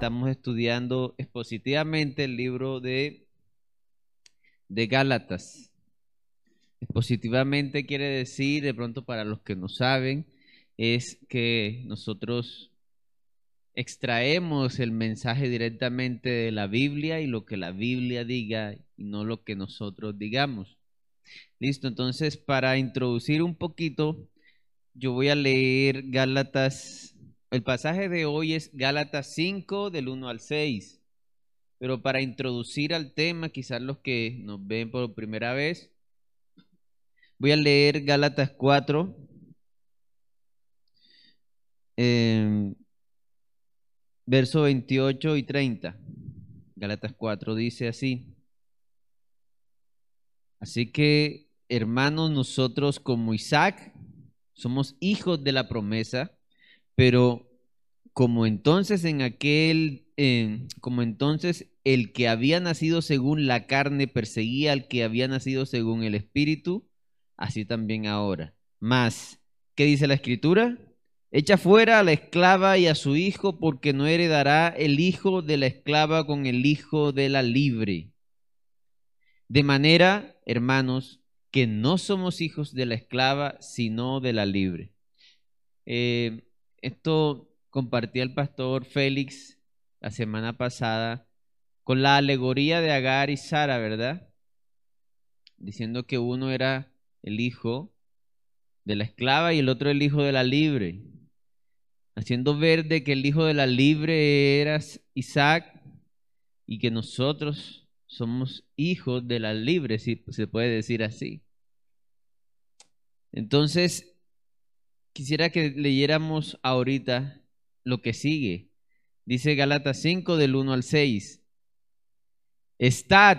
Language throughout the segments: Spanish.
Estamos estudiando expositivamente el libro de, de Gálatas. Expositivamente quiere decir, de pronto para los que no saben, es que nosotros extraemos el mensaje directamente de la Biblia y lo que la Biblia diga y no lo que nosotros digamos. Listo, entonces para introducir un poquito, yo voy a leer Gálatas el pasaje de hoy es Gálatas 5 del 1 al 6. Pero para introducir al tema, quizás los que nos ven por primera vez, voy a leer Gálatas 4, eh, verso 28 y 30. Gálatas 4 dice así. Así que, hermanos, nosotros como Isaac somos hijos de la promesa pero como entonces en aquel, como entonces el que había nacido según la carne perseguía al que había nacido según el espíritu, así también ahora. Más, ¿qué dice la escritura? Echa fuera a la esclava y a su hijo, porque no heredará el hijo de la esclava con el hijo de la libre. De manera, hermanos, que no somos hijos de la esclava, sino de la libre. Eh, esto compartía el pastor Félix la semana pasada con la alegoría de Agar y Sara, ¿verdad? Diciendo que uno era el hijo de la esclava y el otro el hijo de la libre. Haciendo ver de que el hijo de la libre era Isaac y que nosotros somos hijos de la libre, si se puede decir así. Entonces, quisiera que leyéramos ahorita lo que sigue. Dice Galatas 5 del 1 al 6. Estad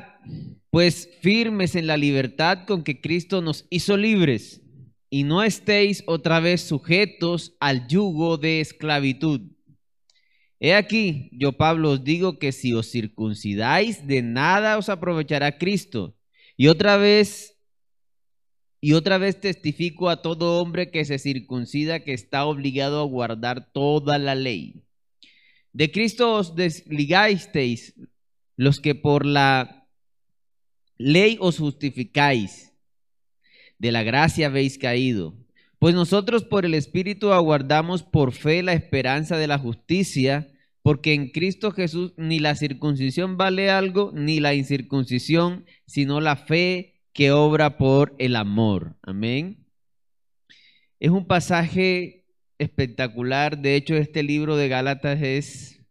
pues firmes en la libertad con que Cristo nos hizo libres y no estéis otra vez sujetos al yugo de esclavitud. He aquí, yo Pablo os digo que si os circuncidáis, de nada os aprovechará Cristo. Y otra vez y otra vez testifico a todo hombre que se circuncida que está obligado a guardar toda la ley. De Cristo os desligasteis los que por la ley os justificáis. De la gracia habéis caído. Pues nosotros por el Espíritu aguardamos por fe la esperanza de la justicia, porque en Cristo Jesús ni la circuncisión vale algo, ni la incircuncisión, sino la fe que obra por el amor. Amén. Es un pasaje espectacular. De hecho, este libro de Gálatas es,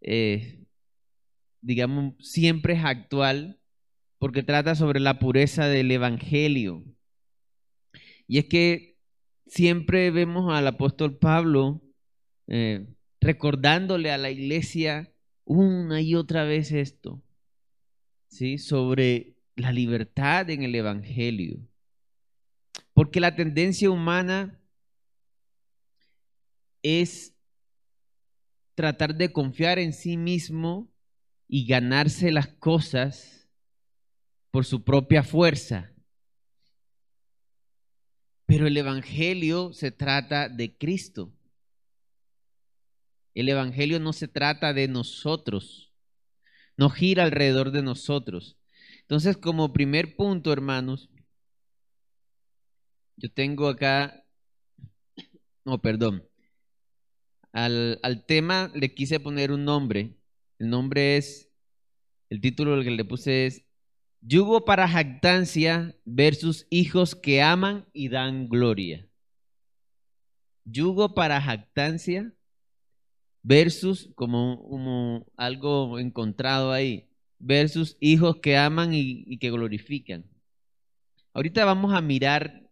eh, digamos, siempre es actual porque trata sobre la pureza del Evangelio. Y es que siempre vemos al apóstol Pablo eh, recordándole a la iglesia una y otra vez esto, ¿sí? Sobre la libertad en el Evangelio. Porque la tendencia humana es tratar de confiar en sí mismo y ganarse las cosas por su propia fuerza. Pero el Evangelio se trata de Cristo. El Evangelio no se trata de nosotros, no gira alrededor de nosotros. Entonces, como primer punto, hermanos, yo tengo acá, no, perdón, al, al, tema le quise poner un nombre. El nombre es, el título que le puse es Yugo para jactancia versus hijos que aman y dan gloria. Yugo para jactancia versus como, como algo encontrado ahí versus hijos que aman y, que glorifican. Ahorita vamos a mirar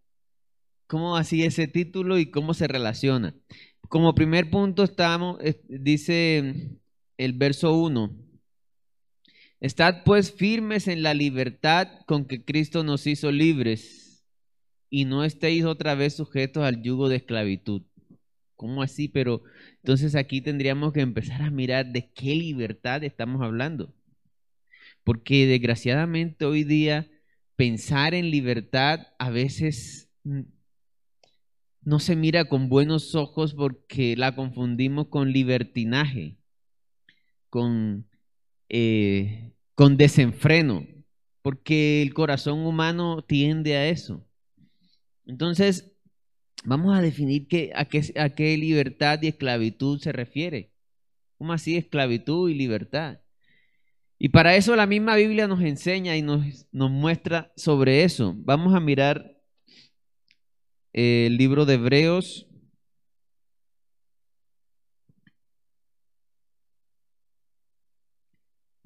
cómo así ese título y cómo se relaciona. Como primer punto estamos, dice el verso 1. Estad pues firmes en la libertad con que Cristo nos hizo libres y no estéis otra vez sujetos al yugo de esclavitud. ¿cómo así? Pero entonces aquí tendríamos que empezar a mirar de qué libertad estamos hablando. Porque desgraciadamente hoy día pensar en libertad a veces no se mira con buenos ojos porque la confundimos con libertinaje, con, eh, con desenfreno, porque el corazón humano tiende a eso. Entonces, vamos a definir qué, a, qué, libertad y esclavitud se refiere. ¿Cómo así esclavitud y libertad? Y para eso la misma Biblia nos enseña y nos, nos muestra sobre eso. Vamos a mirar el libro de Hebreos.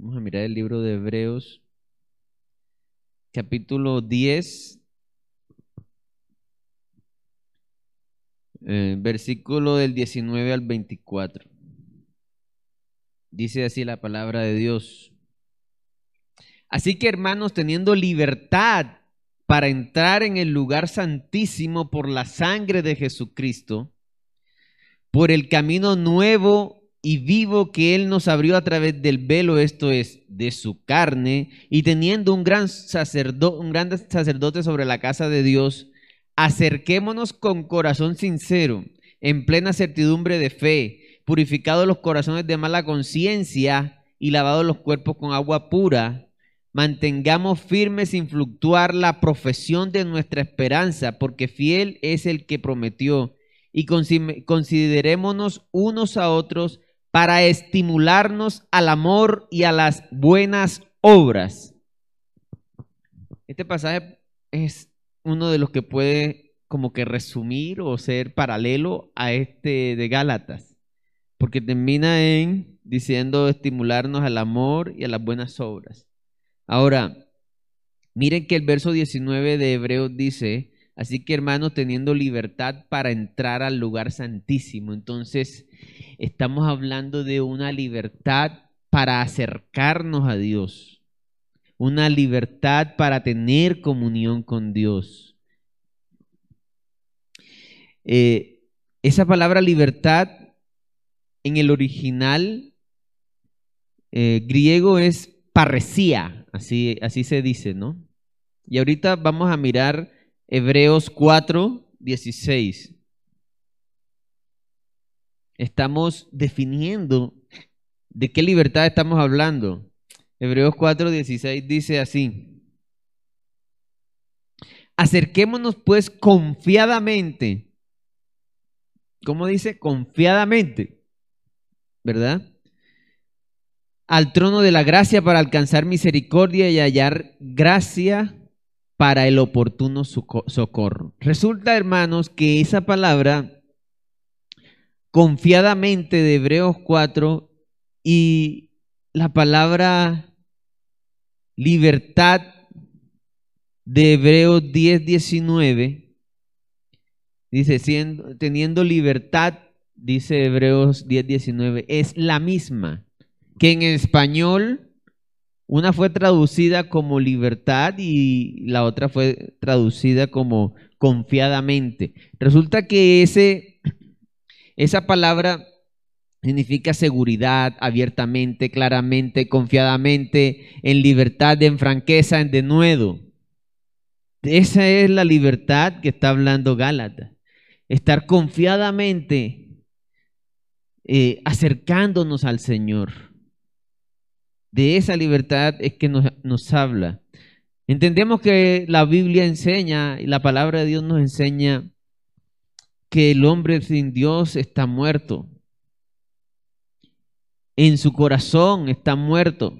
Vamos a mirar el libro de Hebreos, capítulo 10, eh, versículo del 19 al 24. Dice así la palabra de Dios. Así que hermanos, teniendo libertad para entrar en el lugar santísimo por la sangre de Jesucristo, por el camino nuevo y vivo que Él nos abrió a través del velo, esto es, de su carne, y teniendo un gran, sacerdote, un gran sacerdote sobre la casa de Dios, acerquémonos con corazón sincero, en plena certidumbre de fe, purificados los corazones de mala conciencia y lavados los cuerpos con agua pura Mantengamos firme sin fluctuar la profesión de nuestra esperanza, porque fiel es el que prometió. Y considerémonos unos a otros para estimularnos al amor y a las buenas obras. Este pasaje es uno de los que puede como que resumir o ser paralelo a este de Gálatas, porque termina en diciendo estimularnos al amor y a las buenas obras. Ahora, miren que el verso 19 de Hebreos dice, así que hermanos, teniendo libertad para entrar al lugar santísimo. Entonces, estamos hablando de una libertad para acercarnos a Dios, una libertad para tener comunión con Dios. Eh, esa palabra libertad en el original eh, griego es parresía, Así, así se dice, ¿no? Y ahorita vamos a mirar Hebreos 4, 16. Estamos definiendo de qué libertad estamos hablando. Hebreos 4, 16 dice así. Acerquémonos pues confiadamente. ¿Cómo dice? Confiadamente. ¿Verdad? al trono de la gracia para alcanzar misericordia y hallar gracia para el oportuno socorro. Resulta, hermanos, que esa palabra, confiadamente de Hebreos 4 y la palabra libertad de Hebreos 10, 19, dice, teniendo libertad, dice Hebreos 10, 19, es la misma que en español una fue traducida como libertad y la otra fue traducida como confiadamente. Resulta que ese, esa palabra significa seguridad, abiertamente, claramente, confiadamente, en libertad, en franqueza, en denuedo. Esa es la libertad que está hablando Gálatas. Estar confiadamente eh, acercándonos al Señor. De esa libertad es que nos, habla. Entendemos que la Biblia enseña y la palabra de Dios nos enseña que el hombre sin Dios está muerto. En su corazón está muerto.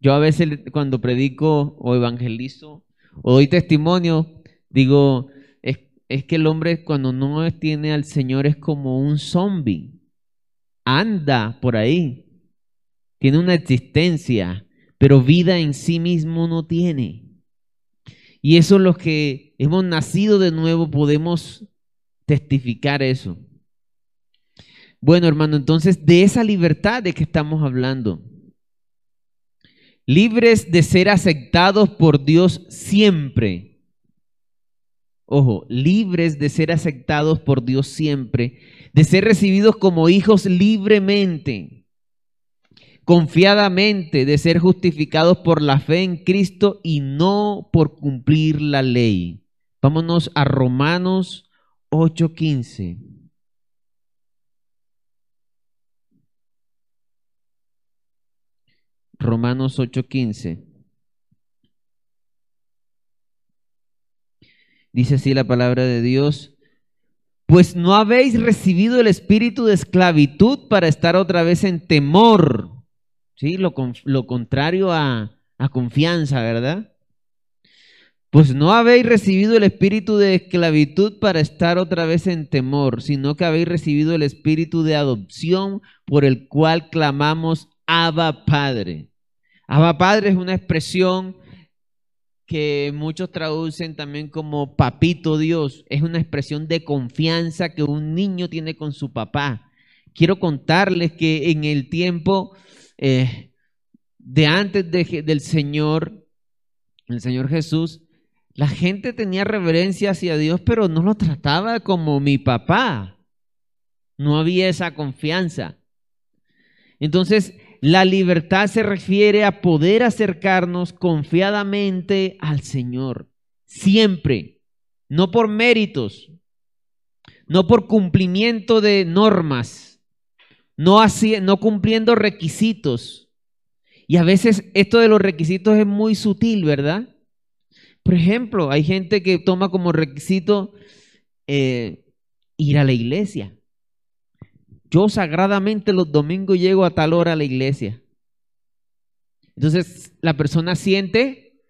Yo a veces cuando predico o evangelizo o doy testimonio, digo, es, que el hombre cuando no tiene al Señor es como un zombie. Anda por ahí, tiene una existencia, pero vida en sí mismo no tiene. Y eso los que hemos nacido de nuevo podemos testificar eso. Bueno, hermano, entonces de esa libertad de que estamos hablando. Libres de ser aceptados por Dios siempre. ojo, libres de ser aceptados por Dios siempre, de ser recibidos como hijos libremente, confiadamente, de ser justificados por la fe en Cristo y no por cumplir la ley. Vámonos a Romanos 8:15. Romanos 8:15. Dice así la palabra de Dios. Pues no habéis recibido el espíritu de esclavitud para estar otra vez en temor. ¿Sí? Lo, lo contrario a, a confianza, ¿verdad? Pues no habéis recibido el espíritu de esclavitud para estar otra vez en temor, sino que habéis recibido el espíritu de adopción por el cual clamamos Abba Padre. Abba Padre es una expresión que muchos traducen también como papito Dios. Es una expresión de confianza que un niño tiene con su papá. Quiero contarles que en el tiempo eh, de antes del Señor, el Señor Jesús, la gente tenía reverencia hacia Dios, pero no lo trataba como mi papá. No había esa confianza. Entonces, la libertad se refiere a poder acercarnos confiadamente al Señor, siempre, no por méritos, no por cumplimiento de normas, no, así, no cumpliendo requisitos. Y a veces esto de los requisitos es muy sutil, ¿verdad? Por ejemplo, hay gente que toma como requisito eh, ir a la iglesia. Yo sagradamente los domingos llego a tal hora a la iglesia. Entonces la persona siente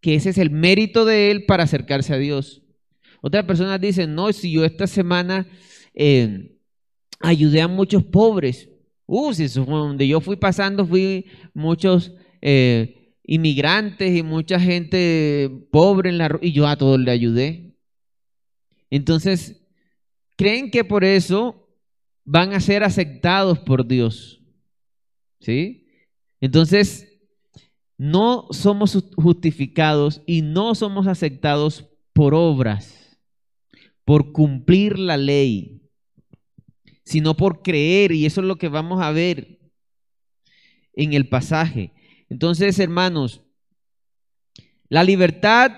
que ese es el mérito de él para acercarse a Dios. Otras personas dicen, no, si yo esta semana eh, ayudé a muchos pobres. Uh, si donde yo fui pasando, fui muchos eh, inmigrantes y mucha gente pobre en la y yo a todos le ayudé. Entonces, creen que por eso van a ser aceptados por Dios. ¿Sí? Entonces, no somos justificados y no somos aceptados por obras, por cumplir la ley, sino por creer, y eso es lo que vamos a ver en el pasaje. Entonces, hermanos, la libertad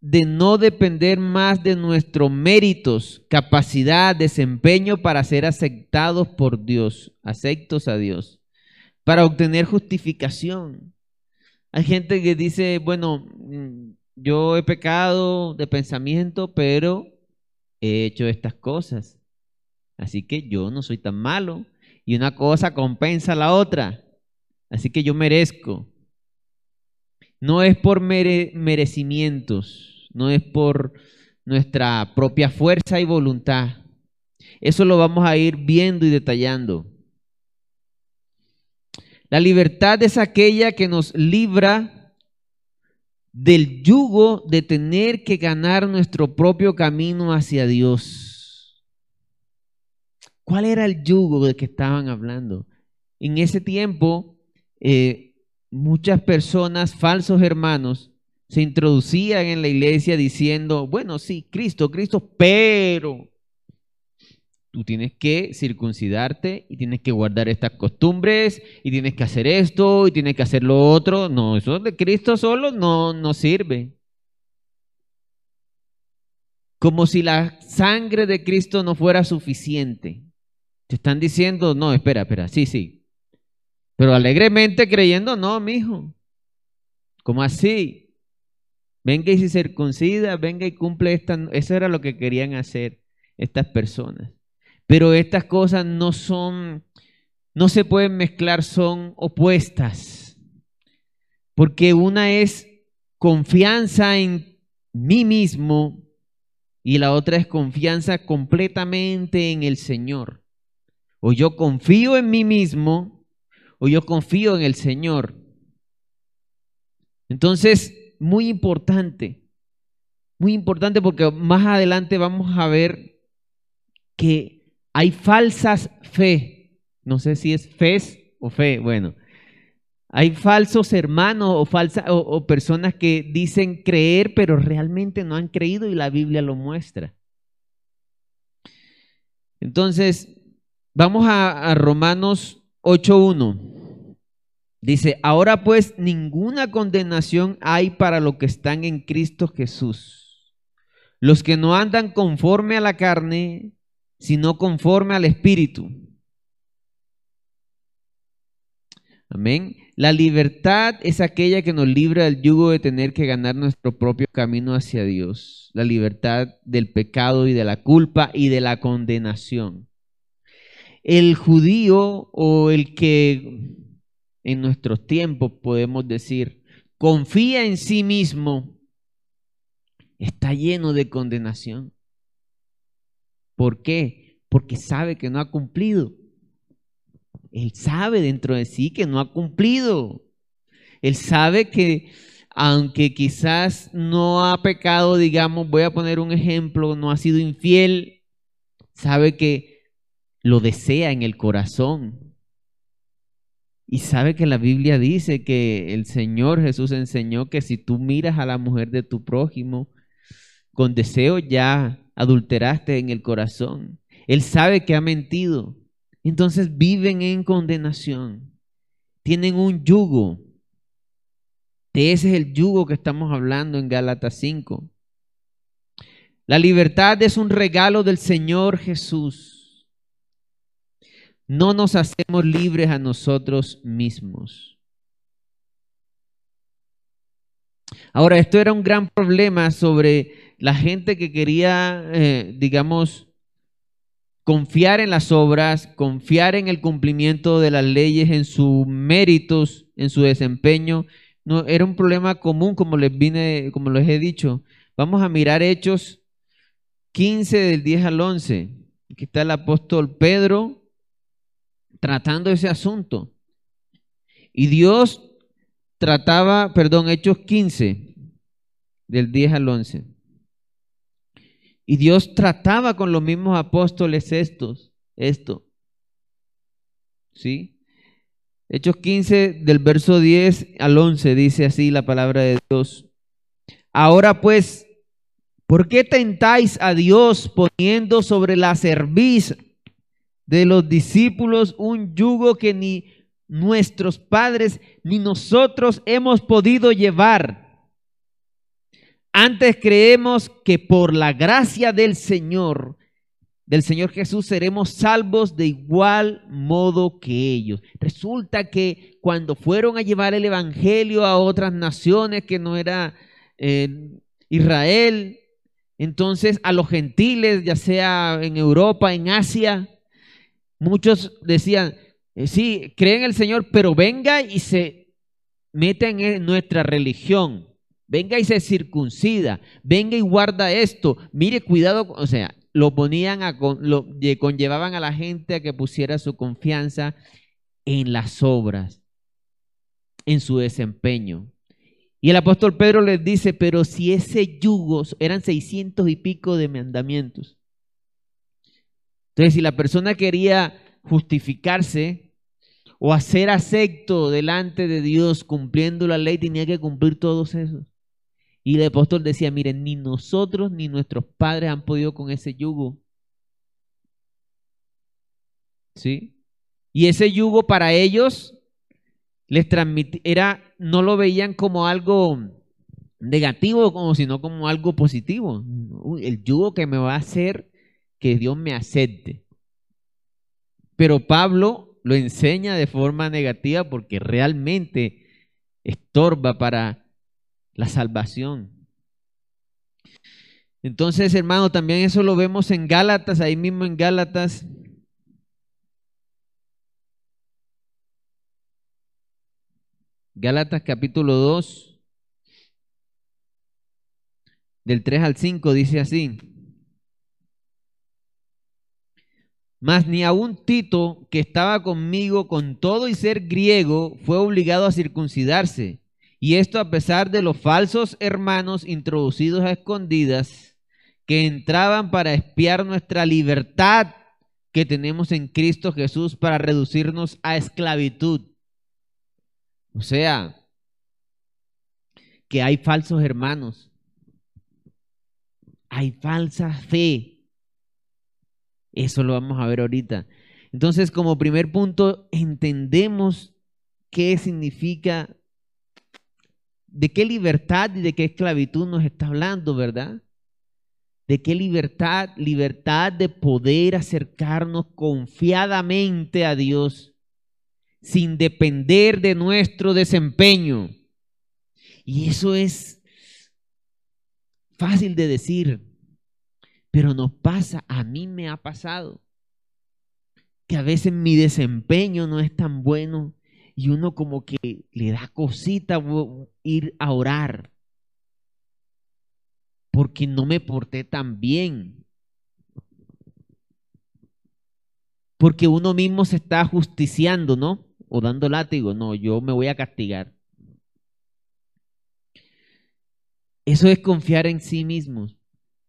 de no depender más de nuestros méritos, capacidad, desempeño para ser aceptados por Dios, aceptos a Dios, para obtener justificación. Hay gente que dice, bueno, mm, yo he pecado de pensamiento, pero he hecho estas cosas. Así que yo no soy tan malo. Y una cosa compensa a la otra. Así que yo merezco. No es por merecimientos no es por nuestra propia fuerza y voluntad. Eso lo vamos a ir viendo y detallando. La libertad es aquella que nos libra del yugo de tener que ganar nuestro propio camino hacia Dios. ¿Cuál era el yugo de que estaban hablando? En ese tiempo, eh, muchas personas, falsos hermanos, se introducían en la iglesia diciendo, bueno, sí, Cristo, Cristo, pero tú tienes que circuncidarte y tienes que guardar estas costumbres y tienes que hacer esto y tienes que hacer lo otro. No, eso de Cristo solo no, no sirve. Como si la sangre de Cristo no fuera suficiente. Te están diciendo, no, espera, espera, sí, sí. Pero alegremente creyendo, no, mi hijo. ¿Cómo así? Venga y se circuncida, venga y cumple esta. Eso era lo que querían hacer estas personas. Pero estas cosas no son, no se pueden mezclar, son opuestas. Porque una es confianza en mí mismo y la otra es confianza completamente en el Señor. O yo confío en mí mismo o yo confío en el Señor. Entonces, muy importante, muy importante porque más adelante vamos a ver que hay falsas fe. No sé si es fe o fe, bueno. Hay falsos hermanos o, falsa, o, personas que dicen creer, pero realmente no han creído y la Biblia lo muestra. Entonces, vamos a, a Romanos 8.1. Dice, ahora pues ninguna condenación hay para los que están en Cristo Jesús. Los que no andan conforme a la carne, sino conforme al Espíritu. Amén. La libertad es aquella que nos libra del yugo de tener que ganar nuestro propio camino hacia Dios. La libertad del pecado y de la culpa y de la condenación. El judío o el que en nuestros tiempos podemos decir confía en sí mismo está lleno de condenación. ¿Por qué? Porque sabe que no ha cumplido. Él sabe dentro de sí que no ha cumplido. Él sabe que aunque quizás no ha pecado, digamos, voy a poner un ejemplo, no ha sido infiel, sabe que lo desea en el corazón. Y sabe que la Biblia dice que el Señor Jesús enseñó que si tú miras a la mujer de tu prójimo con deseo ya adulteraste en el corazón. Él sabe que ha mentido. Entonces viven en condenación. Tienen un yugo. De ese es el yugo que estamos hablando en Gálatas 5. La libertad es un regalo del Señor Jesús. No nos hacemos libres a nosotros mismos. Ahora, esto era un gran problema sobre la gente que quería, eh, digamos, confiar en las obras, confiar en el cumplimiento de las leyes, en sus méritos, en su desempeño. No, era un problema común, como les vine, como les he dicho. Vamos a mirar Hechos 15 del 10 al 11. Aquí está el apóstol Pedro tratando ese asunto. Y Dios trataba, perdón, Hechos 15 del 10 al 11. Y Dios trataba con los mismos apóstoles estos, esto. ¿Sí? Hechos 15 del verso 10 al 11 dice así la palabra de Dios. Ahora pues, ¿por qué tentáis a Dios poniendo sobre la cerviz de los discípulos un yugo que ni nuestros padres ni nosotros hemos podido llevar? Antes creemos que por la gracia del Señor, del Señor Jesús, seremos salvos de igual modo que ellos. Resulta que cuando fueron a llevar el Evangelio a otras naciones que no era eh, Israel, entonces a los gentiles, ya sea en Europa, en Asia, muchos decían, eh, sí, creen en el Señor, pero venga y se meten en nuestra religión venga y se circuncida, venga y guarda esto, mire, cuidado, o sea, lo ponían a, lo conllevaban a la gente a que pusiera su confianza en las obras, en su desempeño. Y el apóstol Pedro les dice, pero si ese yugo, eran seiscientos y pico de mandamientos. Entonces, si la persona quería justificarse o hacer acepto delante de Dios cumpliendo la ley, tenía que cumplir todos esos. Y el apóstol decía, miren, ni nosotros ni nuestros padres han podido con ese yugo. ¿Sí? Y ese yugo para ellos les transmitía, no lo veían como algo negativo, sino como algo positivo. El yugo que me va a hacer que Dios me acepte. Pero Pablo lo enseña de forma negativa porque realmente estorba para la salvación. Entonces, hermano, también eso lo vemos en Gálatas, ahí mismo en Gálatas. Gálatas capítulo 2, del 3 al 5, dice así. Mas ni aun Tito, que estaba conmigo con todo y ser griego, fue obligado a circuncidarse y esto a pesar de los falsos hermanos introducidos a escondidas que entraban para espiar nuestra libertad que tenemos en Cristo Jesús para reducirnos a esclavitud. O sea, que hay falsos hermanos, hay falsa fe. Eso lo vamos a ver ahorita. Entonces, como primer punto, entendemos qué significa, de qué libertad y de qué esclavitud nos está hablando, ¿verdad? ¿De qué libertad? Libertad de poder acercarnos confiadamente a Dios sin depender de nuestro desempeño. Y eso es fácil de decir, pero nos pasa, a mí me ha pasado, que a veces mi desempeño no es tan bueno y uno como que le da cosita ir a orar porque no me porté tan bien. Porque uno mismo se está justiciando, ¿no? O dando látigo, no, yo me voy a castigar. Eso es confiar en sí mismos.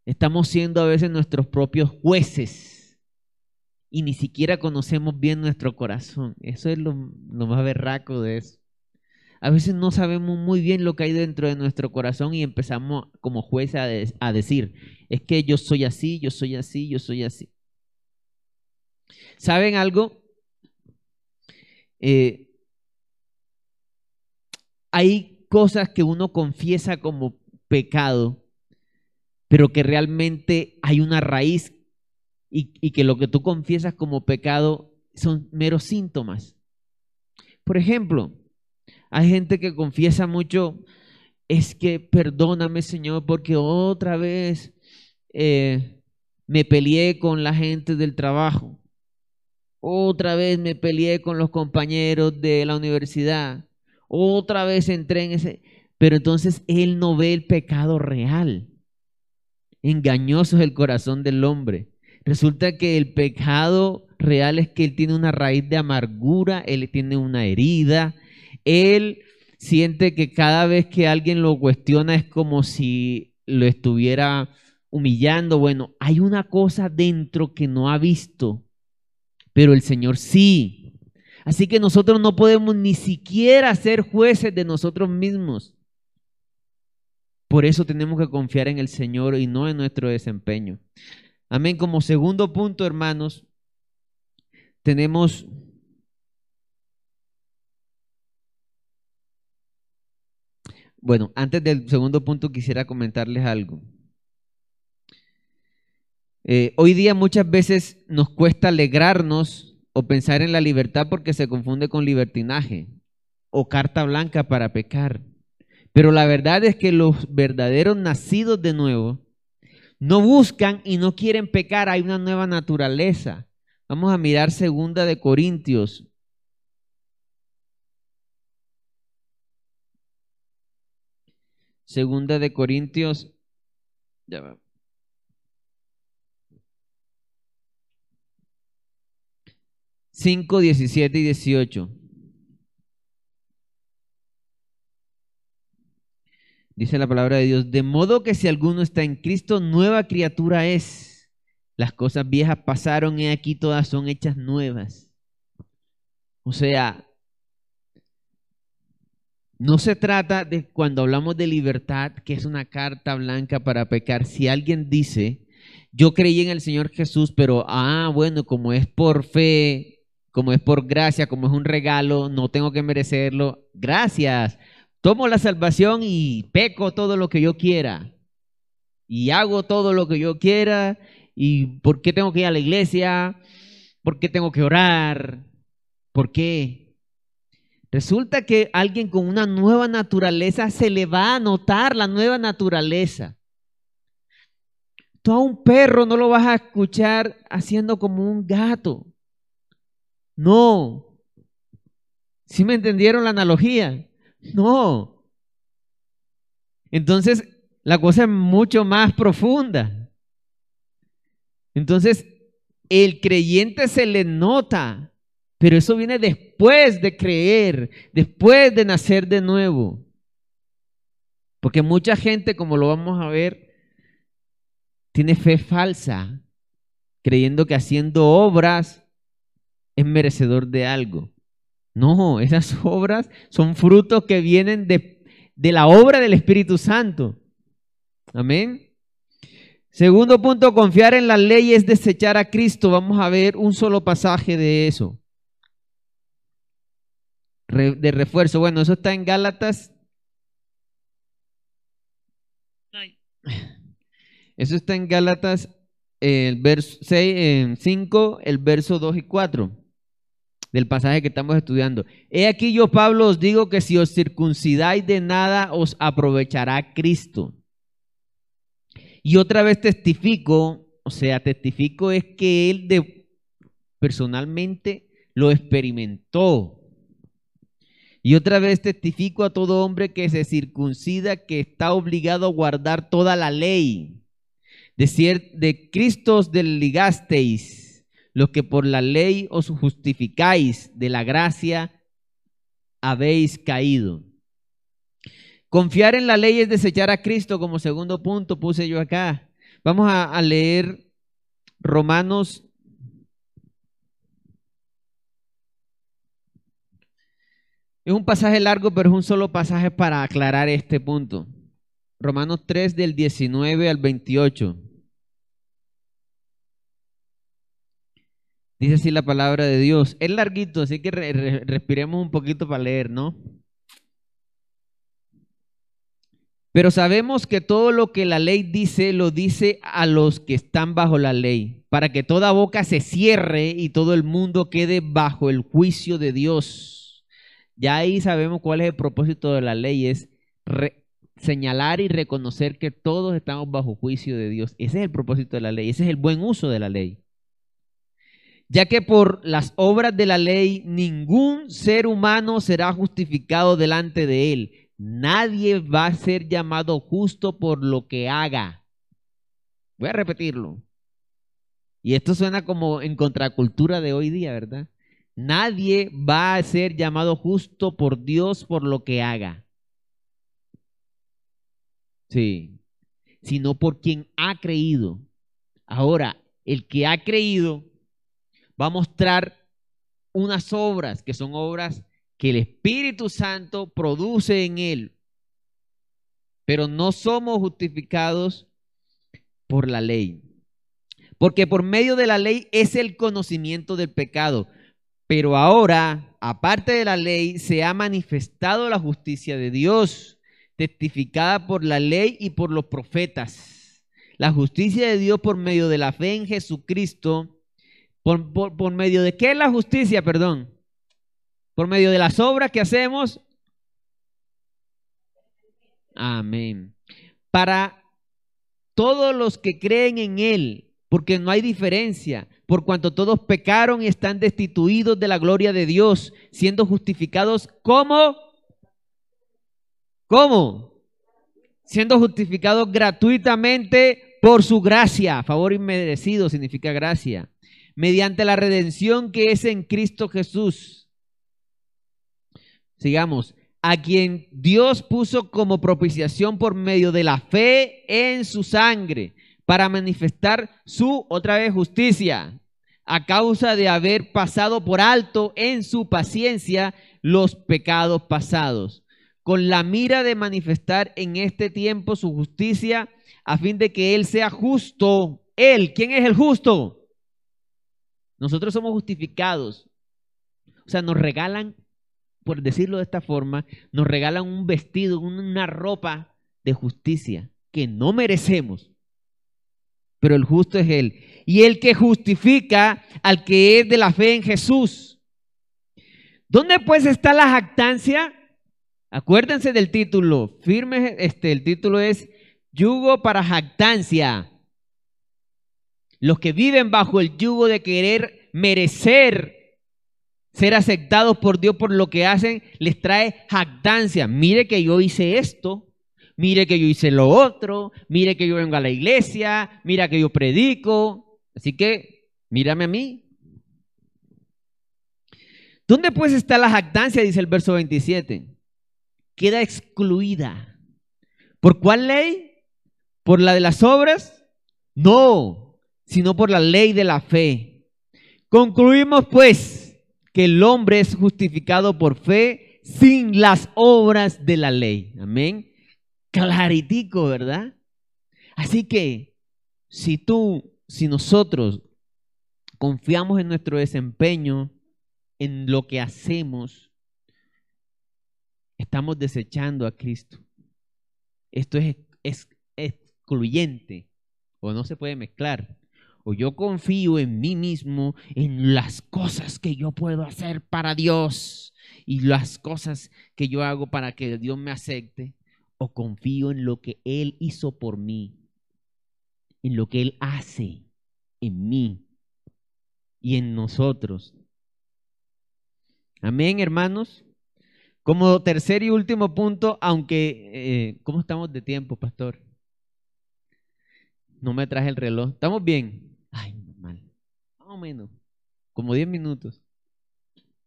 Estamos siendo a veces nuestros propios jueces y ni siquiera conocemos bien nuestro corazón. Eso es lo, más berraco de eso. A veces no sabemos muy bien lo que hay dentro de nuestro corazón y empezamos como jueces a, decir, es que yo soy así, yo soy así, yo soy así. ¿Saben algo? Eh, hay cosas que uno confiesa como pecado, pero que realmente hay una raíz y, que lo que tú confiesas como pecado son meros síntomas. Por ejemplo, hay gente que confiesa mucho, es que perdóname Señor porque otra vez eh, me peleé con la gente del trabajo. Otra vez me peleé con los compañeros de la universidad. Otra vez entré en ese... Pero entonces él no ve el pecado real. Engañoso es el corazón del hombre. Resulta que el pecado real es que él tiene una raíz de amargura, él tiene una herida, él siente que cada vez que alguien lo cuestiona es como si lo estuviera humillando. Bueno, hay una cosa dentro que no ha visto, pero el Señor sí. Así que nosotros no podemos ni siquiera ser jueces de nosotros mismos. Por eso tenemos que confiar en el Señor y no en nuestro desempeño. Amén. Como segundo punto, hermanos, tenemos Bueno, antes del segundo punto quisiera comentarles algo. Eh, hoy día muchas veces nos cuesta alegrarnos o pensar en la libertad porque se confunde con libertinaje o carta blanca para pecar. Pero la verdad es que los verdaderos nacidos de nuevo no buscan y no quieren pecar, hay una nueva naturaleza. Vamos a mirar segunda de Corintios Segunda de Corintios. Ya va. Cinco, diecisiete y dieciocho. Dice la palabra de Dios, de modo que si alguno está en Cristo, nueva criatura es. Las cosas viejas pasaron y aquí todas son hechas nuevas. O sea, no se trata de cuando hablamos de libertad, que es una carta blanca para pecar. Si alguien dice, yo creí en el Señor Jesús, pero, ah, bueno, como es por fe, como es por gracia, como es un regalo, no tengo que merecerlo. Gracias. Tomo la salvación y peco todo lo que yo quiera. Y hago todo lo que yo quiera. ¿Y por qué tengo que ir a la iglesia? ¿Por qué tengo que orar? ¿Por qué? Resulta que alguien con una nueva naturaleza se le va a notar la nueva naturaleza. Tú a un perro no lo vas a escuchar haciendo como un gato. No. ¿Sí me entendieron la analogía? No. Entonces, la cosa es mucho más profunda. Entonces, el creyente se le nota pero eso viene después de creer, después de nacer de nuevo. Porque mucha gente, como lo vamos a ver, tiene fe falsa, creyendo que haciendo obras es merecedor de algo. No, esas obras son frutos que vienen de, de la obra del Espíritu Santo. Amén. Segundo punto, confiar en la ley es desechar a Cristo. Vamos a ver un solo pasaje de eso. de refuerzo. Bueno, eso está en Gálatas. Eso está en Gálatas, el verso 6, 5, el verso 2 y 4 del pasaje que estamos estudiando. He aquí yo, Pablo, os digo que si os circuncidáis de nada, os aprovechará Cristo. Y otra vez testifico, o sea, testifico es que él de, personalmente lo experimentó. Y otra vez testifico a todo hombre que se circuncida que está obligado a guardar toda la ley. De, de Cristo os desligasteis, los que por la ley os justificáis, de la gracia habéis caído. Confiar en la ley es desechar a Cristo como segundo punto, puse yo acá. Vamos a, leer Romanos. Es un pasaje largo, pero es un solo pasaje para aclarar este punto. Romanos 3 del 19 al 28. Dice así la palabra de Dios. Es larguito, así que respiremos un poquito para leer, ¿no? Pero sabemos que todo lo que la ley dice, lo dice a los que están bajo la ley, para que toda boca se cierre y todo el mundo quede bajo el juicio de Dios. Ya ahí sabemos cuál es el propósito de la ley, es señalar y reconocer que todos estamos bajo juicio de Dios. Ese es el propósito de la ley, ese es el buen uso de la ley. Ya que por las obras de la ley ningún ser humano será justificado delante de él Nadie va a ser llamado justo por lo que haga. Voy a repetirlo. Y esto suena como en contracultura de hoy día, ¿verdad? Nadie va a ser llamado justo por Dios por lo que haga. Sí. Sino por quien ha creído. Ahora, el que ha creído va a mostrar unas obras que son obras que el Espíritu Santo produce en él. Pero no somos justificados por la ley. Porque por medio de la ley es el conocimiento del pecado. Pero ahora, aparte de la ley, se ha manifestado la justicia de Dios, testificada por la ley y por los profetas. La justicia de Dios por medio de la fe en Jesucristo. ¿Por, por medio de qué es la justicia? Perdón por medio de las obras que hacemos. Amén. Para todos los que creen en Él, porque no hay diferencia, por cuanto todos pecaron y están destituidos de la gloria de Dios, siendo justificados como, ¿cómo? Siendo justificados gratuitamente por su gracia, favor inmerecido significa gracia, mediante la redención que es en Cristo Jesús Sigamos. A quien Dios puso como propiciación por medio de la fe en su sangre para manifestar su otra vez justicia a causa de haber pasado por alto en su paciencia los pecados pasados, con la mira de manifestar en este tiempo su justicia a fin de que Él sea justo. Él, ¿quién es el justo? Nosotros somos justificados. O sea, nos regalan por decirlo de esta forma, nos regalan un vestido, una ropa de justicia que no merecemos. Pero el justo es Él. Y el que justifica al que es de la fe en Jesús. ¿Dónde pues está la jactancia? Acuérdense del título. Firme, este, el título es Yugo para jactancia. Los que viven bajo el yugo de querer merecer ser aceptados por Dios por lo que hacen les trae jactancia. Mire que yo hice esto, mire que yo hice lo otro, mire que yo vengo a la iglesia, mira que yo predico. Así que, mírame a mí. ¿Dónde pues está la jactancia? Dice el verso 27. Queda excluida. ¿Por cuál ley? ¿Por la de las obras? No, sino por la ley de la fe. Concluimos pues que el hombre es justificado por fe sin las obras de la ley. Amén. Claritico, ¿verdad? Así que si tú, si nosotros confiamos en nuestro desempeño, en lo que hacemos, estamos desechando a Cristo. Esto es, es excluyente o no se puede mezclar. O yo confío en mí mismo, en las cosas que yo puedo hacer para Dios y las cosas que yo hago para que Dios me acepte. O confío en lo que Él hizo por mí, en lo que Él hace en mí y en nosotros. Amén, hermanos. Como tercer y último punto, aunque, eh, ¿cómo estamos de tiempo, pastor? No me traje el reloj. ¿Estamos bien? O menos. Como 10 minutos.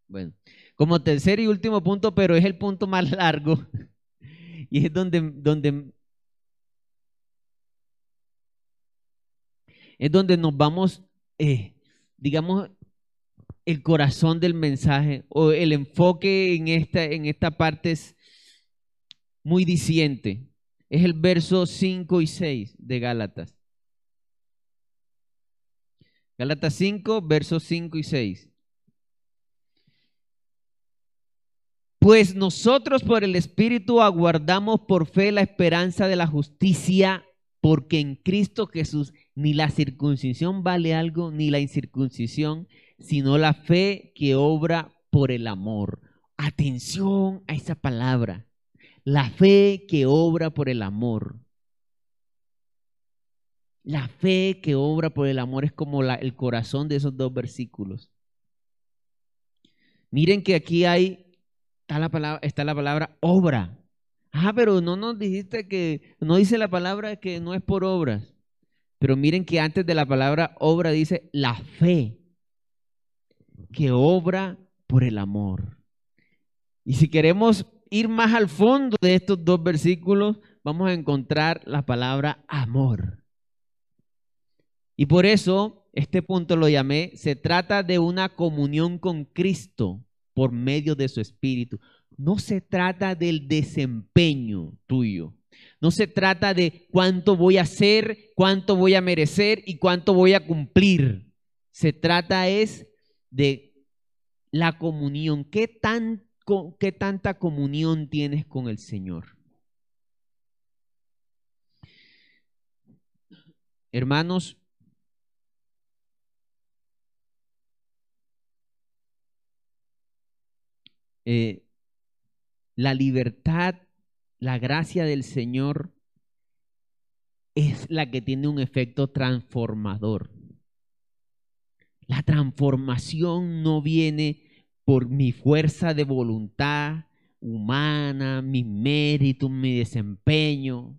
Bueno, como tercer y último punto, pero es el punto más largo. Y es donde, donde es donde nos vamos, eh, digamos, el corazón del mensaje o el enfoque en esta, en esta parte es muy diciente. Es el verso 5 y 6 de Gálatas. Gálatas 5, versos 5 y 6. Pues nosotros por el Espíritu aguardamos por fe la esperanza de la justicia, porque en Cristo Jesús ni la circuncisión vale algo, ni la incircuncisión, sino la fe que obra por el amor. Atención a esa palabra, la fe que obra por el amor. La fe que obra por el amor es como el corazón de esos dos versículos. Miren que aquí hay, está la palabra, está la palabra obra. Ah, pero no nos dijiste que, no dice la palabra que no es por obras. Pero miren que antes de la palabra obra dice la fe que obra por el amor. Y si queremos ir más al fondo de estos dos versículos, vamos a encontrar la palabra amor. Y por eso este punto lo llamé, se trata de una comunión con Cristo por medio de su Espíritu. No se trata del desempeño tuyo. No se trata de cuánto voy a hacer, cuánto voy a merecer y cuánto voy a cumplir. Se trata es de la comunión. ¿Qué, qué tanta comunión tienes con el Señor? Hermanos, Eh, la libertad, la gracia del Señor es la que tiene un efecto transformador. La transformación no viene por mi fuerza de voluntad humana, mi mérito, mi desempeño.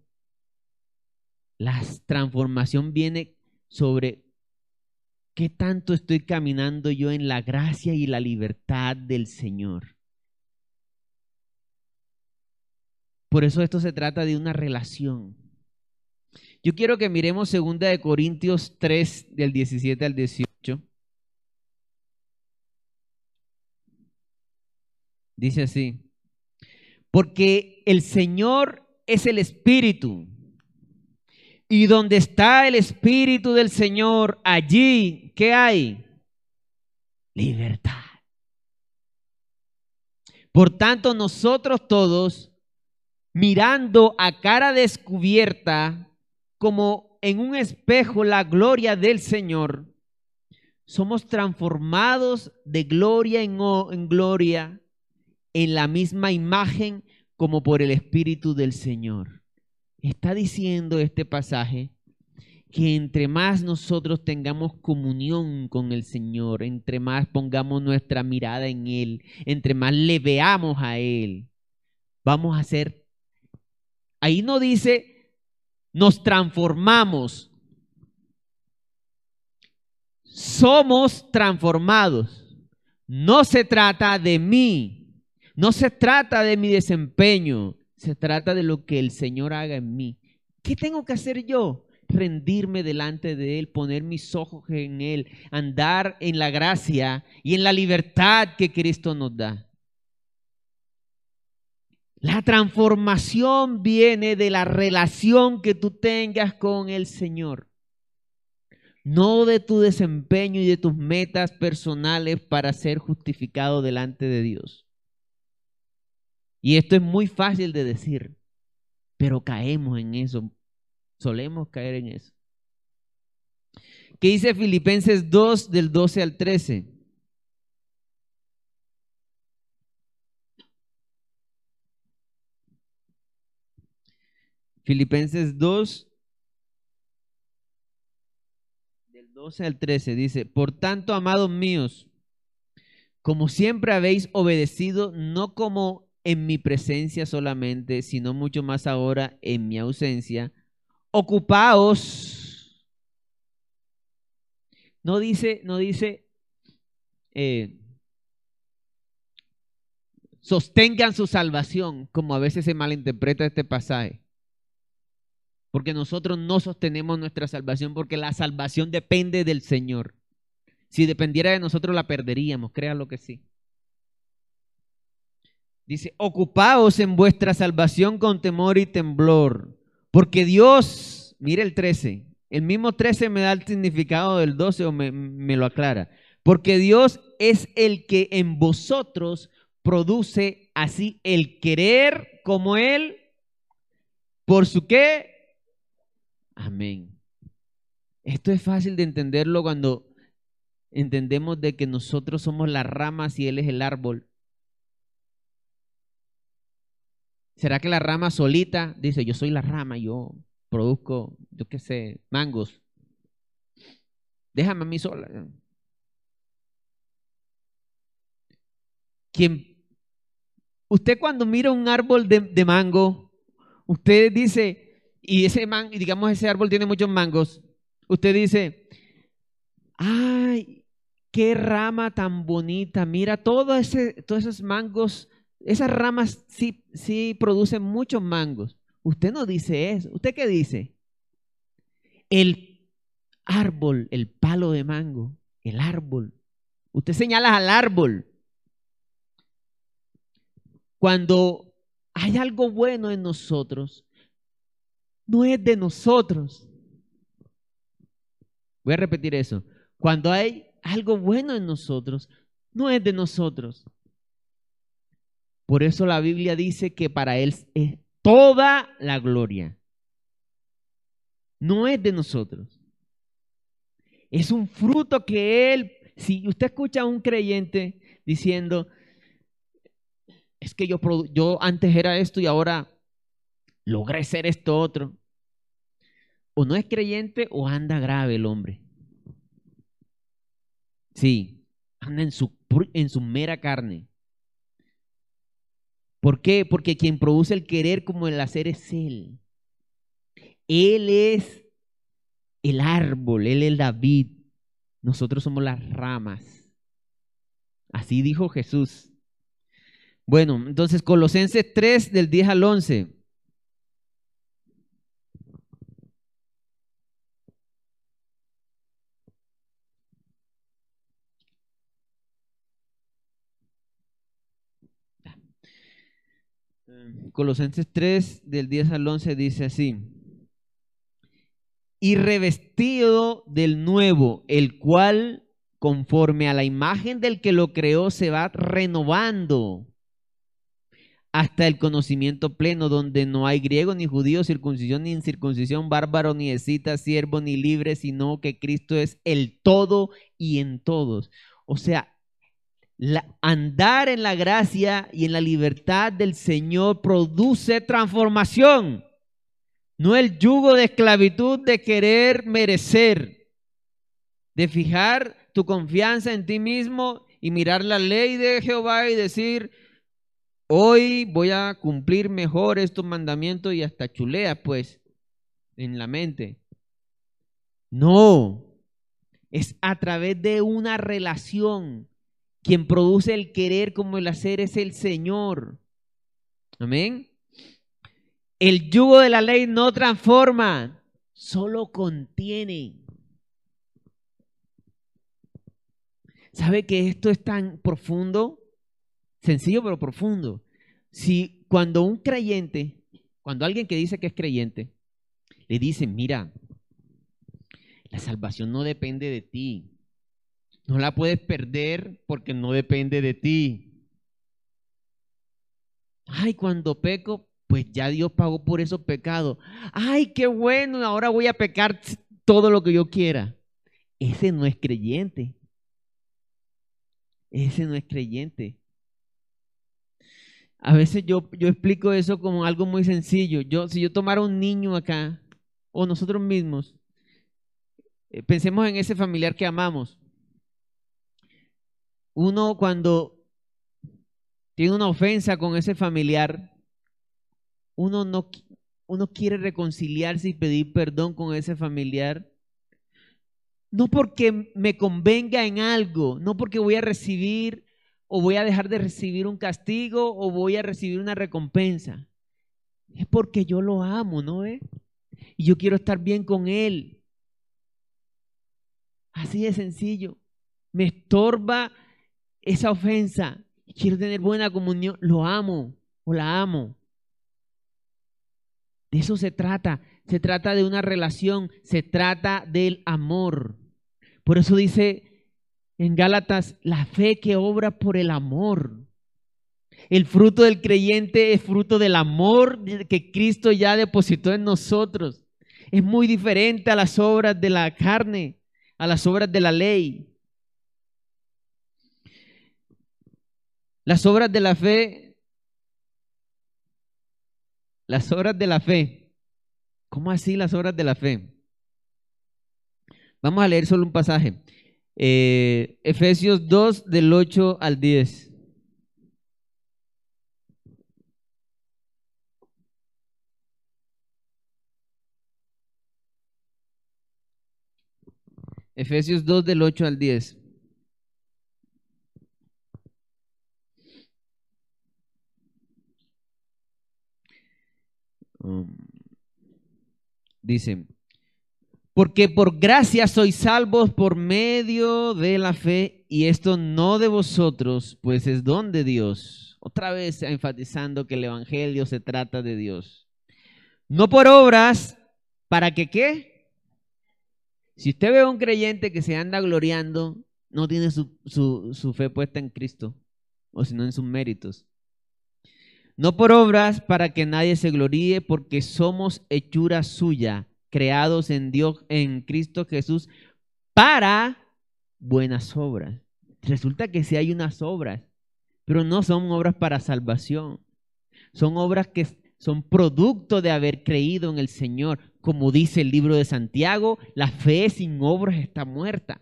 La transformación viene sobre qué tanto estoy caminando yo en la gracia y la libertad del Señor. Por eso esto se trata de una relación. Yo quiero que miremos 2 de Corintios 3 del 17 al 18. Dice así, porque el Señor es el Espíritu. Y donde está el Espíritu del Señor, allí, ¿qué hay? Libertad. Por tanto, nosotros todos mirando a cara descubierta como en un espejo la gloria del Señor, somos transformados de gloria en, gloria en la misma imagen como por el Espíritu del Señor. Está diciendo este pasaje que entre más nosotros tengamos comunión con el Señor, entre más pongamos nuestra mirada en Él, entre más le veamos a Él, vamos a ser Ahí no dice, nos transformamos. Somos transformados. No se trata de mí. No se trata de mi desempeño. Se trata de lo que el Señor haga en mí. ¿Qué tengo que hacer yo? rendirme delante de Él, poner mis ojos en Él, andar en la gracia y en la libertad que Cristo nos da. La transformación viene de la relación que tú tengas con el Señor, no de tu desempeño y de tus metas personales para ser justificado delante de Dios. Y esto es muy fácil de decir, pero caemos en eso, solemos caer en eso. ¿Qué dice Filipenses 2 del 12 al 13? Filipenses 2, del 12 al 13, dice, por tanto, amados míos, como siempre habéis obedecido, no como en mi presencia solamente, sino mucho más ahora en mi ausencia, ocupaos. No dice, no dice, eh, sostengan su salvación, como a veces se malinterpreta este pasaje. Porque nosotros no sostenemos nuestra salvación porque la salvación depende del Señor. Si dependiera de nosotros la perderíamos, créalo que sí. Dice, ocupaos en vuestra salvación con temor y temblor, porque Dios, mire el 13, el mismo 13 me da el significado del 12 o me, me lo aclara, porque Dios es el que en vosotros produce así el querer como Él, por su qué, Amén. Esto es fácil de entenderlo cuando entendemos de que nosotros somos las ramas y Él es el árbol. ¿Será que la rama solita dice, yo soy la rama, yo produzco, yo qué sé, mangos? Déjame a mí sola. Quien, usted cuando mira un árbol de, de mango, usted dice, y ese man, digamos ese árbol tiene muchos mangos, usted dice, ay, qué rama tan bonita, mira ese, todos esos mangos, esas ramas sí, sí producen muchos mangos. Usted no dice eso, ¿usted qué dice? El árbol, el palo de mango, el árbol. Usted señala al árbol. Cuando hay algo bueno en nosotros, no es de nosotros. Voy a repetir eso. Cuando hay algo bueno en nosotros, no es de nosotros. Por eso la Biblia dice que para Él es toda la gloria. No es de nosotros. Es un fruto que Él, si usted escucha a un creyente diciendo, es que yo, yo antes era esto y ahora logré ser esto otro. O no es creyente o anda grave el hombre. Sí, anda en su, en su mera carne. ¿Por qué? Porque quien produce el querer como el hacer es Él. Él es el árbol, Él es David. Nosotros somos las ramas. Así dijo Jesús. Bueno, entonces Colosenses 3 del 10 al 11. Colosenses 3 del 10 al 11 dice así. Y revestido del nuevo, el cual conforme a la imagen del que lo creó se va renovando hasta el conocimiento pleno, donde no hay griego ni judío, circuncisión ni incircuncisión, bárbaro ni escita, siervo ni libre, sino que Cristo es el todo y en todos. O sea, andar en la gracia y en la libertad del Señor produce transformación. No el yugo de esclavitud de querer merecer, de fijar tu confianza en ti mismo y mirar la ley de Jehová y decir, hoy voy a cumplir mejor estos mandamientos y hasta chulea pues en la mente. No, es a través de una relación quien produce el querer como el hacer es el Señor. Amén. El yugo de la ley no transforma, solo contienen. ¿Sabe que esto es tan profundo? Sencillo pero profundo. Si cuando un creyente, cuando alguien que dice que es creyente, le dice, mira, la salvación no depende de ti. No la puedes perder porque no depende de ti. Ay, cuando peco, pues ya Dios pagó por esos pecados. Ay, qué bueno, ahora voy a pecar todo lo que yo quiera. Ese no es creyente. Ese no es creyente. A veces yo, yo explico eso como algo muy sencillo. Yo, si yo tomara un niño acá, o nosotros mismos, eh, pensemos en ese familiar que amamos. Uno cuando tiene una ofensa con ese familiar, uno no uno quiere reconciliarse y pedir perdón con ese familiar. No porque me convenga en algo, no porque voy a recibir o voy a dejar de recibir un castigo o voy a recibir una recompensa. Es porque yo lo amo, ¿no Y yo quiero estar bien con él. Así de sencillo. Me estorba esa ofensa. Quiero tener buena comunión. Lo amo o la amo. De eso se trata. Se trata de una relación. Se trata del amor. Por eso dice en Gálatas, la fe que obra por el amor. El fruto del creyente es fruto del amor que Cristo ya depositó en nosotros. Es muy diferente a las obras de la carne a las obras de la ley. Las obras de la fe, las obras de la fe. ¿Cómo así las obras de la fe? Vamos a leer solo un pasaje. Eh, Efesios 2 del 8 al 10. Efesios 2 del 8 al 10. Dice, porque por gracia sois salvos por medio de la fe, y esto no de vosotros, pues es don de Dios. Otra vez enfatizando que el Evangelio se trata de Dios. No por obras, para que qué? Si usted ve a un creyente que se anda gloriando, no tiene su, fe puesta en Cristo, o sino en sus méritos. No por obras para que nadie se gloríe, porque somos hechura suya, creados en Dios, en Cristo Jesús, para buenas obras. Resulta que sí hay unas obras, pero no son obras para salvación. Son obras que son producto de haber creído en el Señor. Como dice el libro de Santiago, la fe sin obras está muerta.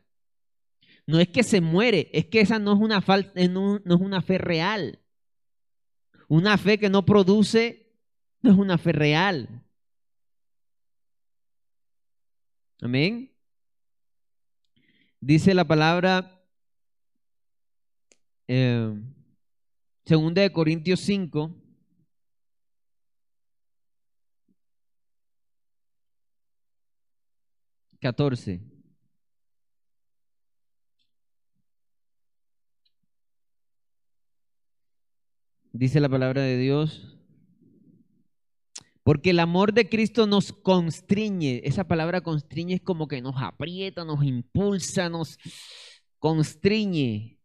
No es que se muere, es que esa no es una, eh, no, no es una fe real. Una fe que no produce no es una fe real. Amén. Dice la palabra, eh, segunda de Corintios 5, 14. Dice la palabra de Dios. Porque el amor de Cristo nos constriñe. Esa palabra constriñe es como que nos aprieta, nos impulsa, nos constriñe.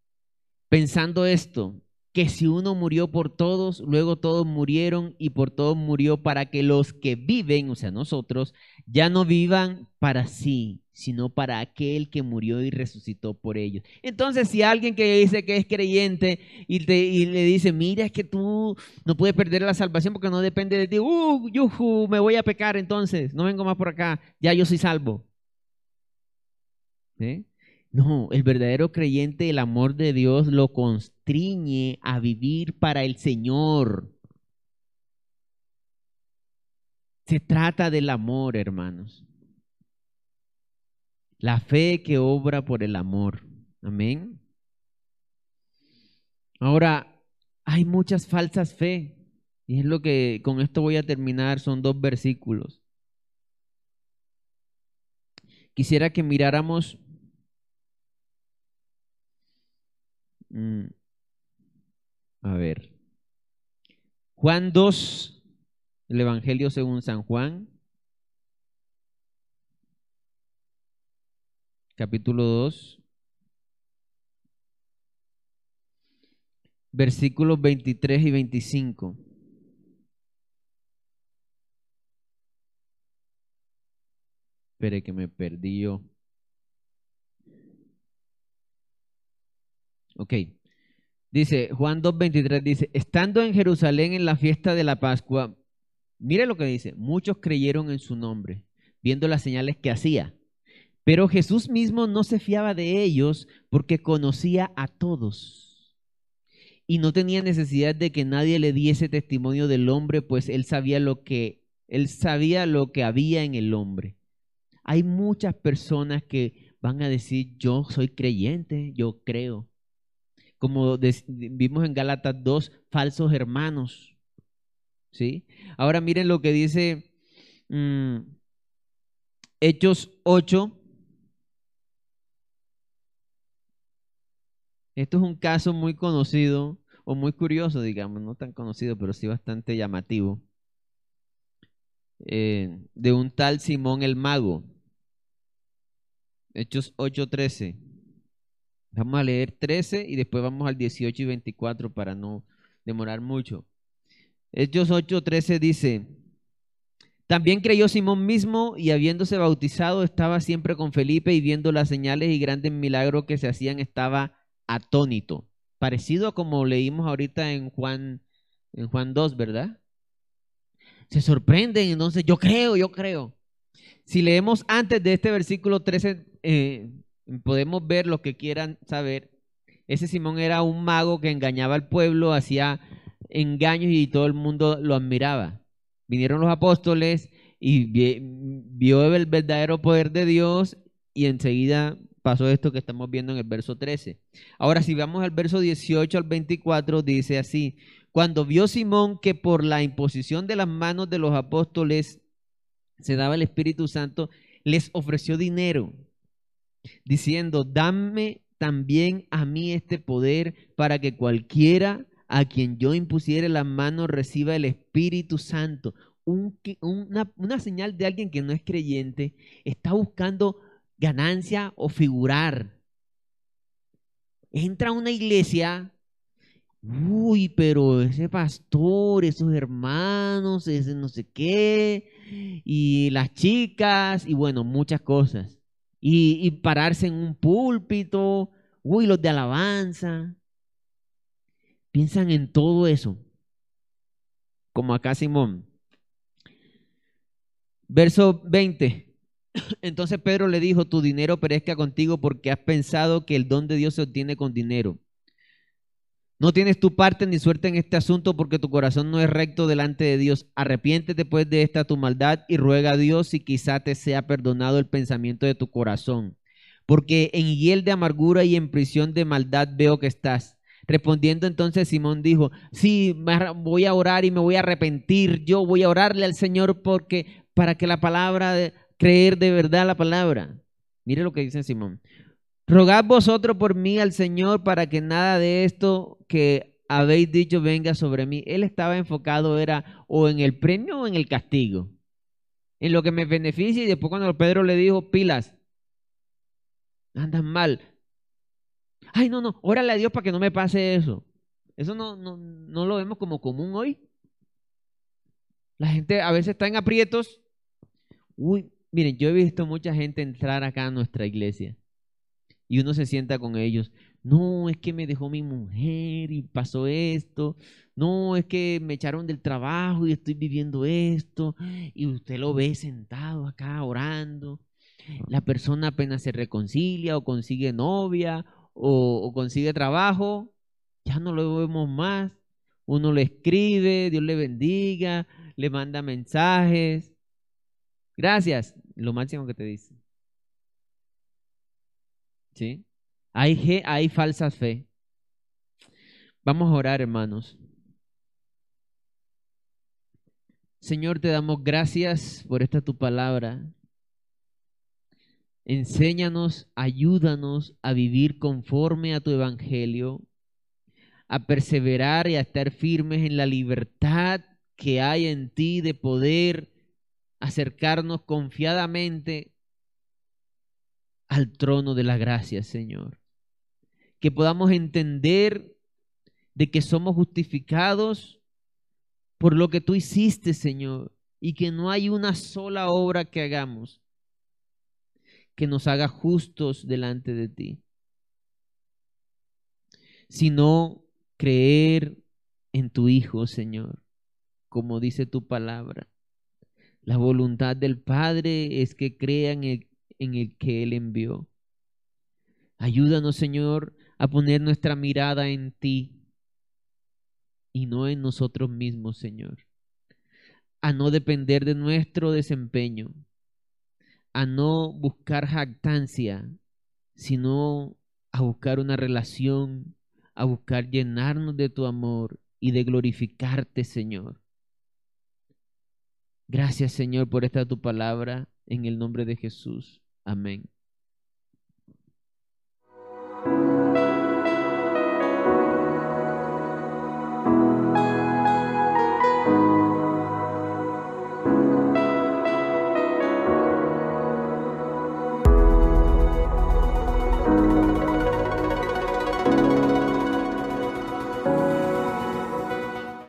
Pensando esto, que si uno murió por todos, luego todos murieron y por todos murió para que los que viven, o sea, nosotros, ya no vivan para sí, sino para aquel que murió y resucitó por ellos. Entonces, si alguien que dice que es creyente y, le dice, mira, es que tú no puedes perder la salvación porque no depende de ti, uh, yuhu, me voy a pecar entonces, no vengo más por acá, ya yo soy salvo. No, el verdadero creyente, el amor de Dios lo constriñe a vivir para el Señor. Se trata del amor, hermanos. La fe que obra por el amor. Amén. Ahora, hay muchas falsas fe. Y es lo que con esto voy a terminar. Son dos versículos. Quisiera que miráramos mm, a ver. Juan 2, el Evangelio según San Juan, capítulo 2, versículos 23 y 25. Espere que me perdí yo. Ok. Dice, Juan 2.23 dice, estando en Jerusalén en la fiesta de la Pascua, mire lo que dice, muchos creyeron en su nombre, viendo las señales que hacía. Pero Jesús mismo no se fiaba de ellos porque conocía a todos. Y no tenía necesidad de que nadie le diese testimonio del hombre, pues él sabía lo que él sabía lo que había en el hombre. Hay muchas personas que van a decir, "Yo soy creyente, yo creo." como vimos en Gálatas 2, falsos hermanos. ¿Sí? Ahora miren lo que dice mm, Hechos 8. Esto es un caso muy conocido o muy curioso, digamos, no tan conocido, pero sí bastante llamativo, eh, de un tal Simón el Mago. Hechos 8:13. Vamos a leer 13 y después vamos al 18 y 24 para no demorar mucho. Hechos 8, 13 dice, también creyó Simón mismo y habiéndose bautizado estaba siempre con Felipe y viendo las señales y grandes milagros que se hacían estaba atónito. Parecido a como leímos ahorita en Juan, en Juan 2, ¿verdad? Se sorprenden, entonces yo creo, yo creo. Si leemos antes de este versículo 13, eh, podemos ver lo que quieran saber. Ese Simón era un mago que engañaba al pueblo, hacía engaños y todo el mundo lo admiraba. Vinieron los apóstoles y vio el verdadero poder de Dios y enseguida pasó esto que estamos viendo en el verso 13. Ahora, si vamos al verso 18 al 24, dice así, cuando vio Simón que por la imposición de las manos de los apóstoles se daba el Espíritu Santo, les ofreció dinero diciendo, dame también a mí este poder para que cualquiera a quien yo impusiere las manos reciba el Espíritu Santo. una, una señal de alguien que no es creyente está buscando ganancia o figurar. Entra a una iglesia Uy, pero ese pastor, esos hermanos, ese no sé qué, y las chicas, y bueno, muchas cosas y, pararse en un púlpito, uy, los de alabanza. Piensan en todo eso, como acá Simón. Verso 20. Entonces Pedro le dijo, tu dinero perezca contigo porque has pensado que el don de Dios se obtiene con dinero. No tienes tu parte ni suerte en este asunto porque tu corazón no es recto delante de Dios. Arrepiéntete pues de esta tu maldad y ruega a Dios si quizá te sea perdonado el pensamiento de tu corazón. Porque en hiel de amargura y en prisión de maldad veo que estás. Respondiendo entonces Simón dijo, sí, voy a orar y me voy a arrepentir. Yo voy a orarle al Señor porque para que la palabra, de, creer de verdad la palabra. Mire lo que dice Simón. Rogad vosotros por mí al Señor para que nada de esto que habéis dicho venga sobre mí. Él estaba enfocado era o en el premio o en el castigo. En lo que me beneficia y después cuando Pedro le dijo, pilas, andan mal. Ay, no, no, órale a Dios para que no me pase eso. Eso no, no, no lo vemos como común hoy. La gente a veces está en aprietos. Uy, miren, yo he visto mucha gente entrar acá a nuestra iglesia y uno se sienta con ellos. No, es que me dejó mi mujer y pasó esto. No, es que me echaron del trabajo y estoy viviendo esto. Y usted lo ve sentado acá orando. La persona apenas se reconcilia o consigue novia o, consigue trabajo. Ya no lo vemos más. Uno le escribe, Dios le bendiga, le manda mensajes. Gracias, lo máximo que te dice. ¿Sí? Hay, hay falsa fe. Vamos a orar, hermanos. Señor, te damos gracias por esta tu palabra. Enséñanos, ayúdanos a vivir conforme a tu evangelio, a perseverar y a estar firmes en la libertad que hay en ti de poder acercarnos confiadamente al trono de la gracia, Señor. Que podamos entender de que somos justificados por lo que tú hiciste, Señor, y que no hay una sola obra que hagamos que nos haga justos delante de ti, sino creer en tu Hijo, Señor, como dice tu palabra. La voluntad del Padre es que crean en el, en el que Él envió. Ayúdanos, Señor, a poner nuestra mirada en ti y no en nosotros mismos, Señor. A no depender de nuestro desempeño, a no buscar jactancia, sino a buscar una relación, a buscar llenarnos de tu amor y de glorificarte, Señor. Gracias, Señor, por esta tu palabra, en el nombre de Jesús. Amén.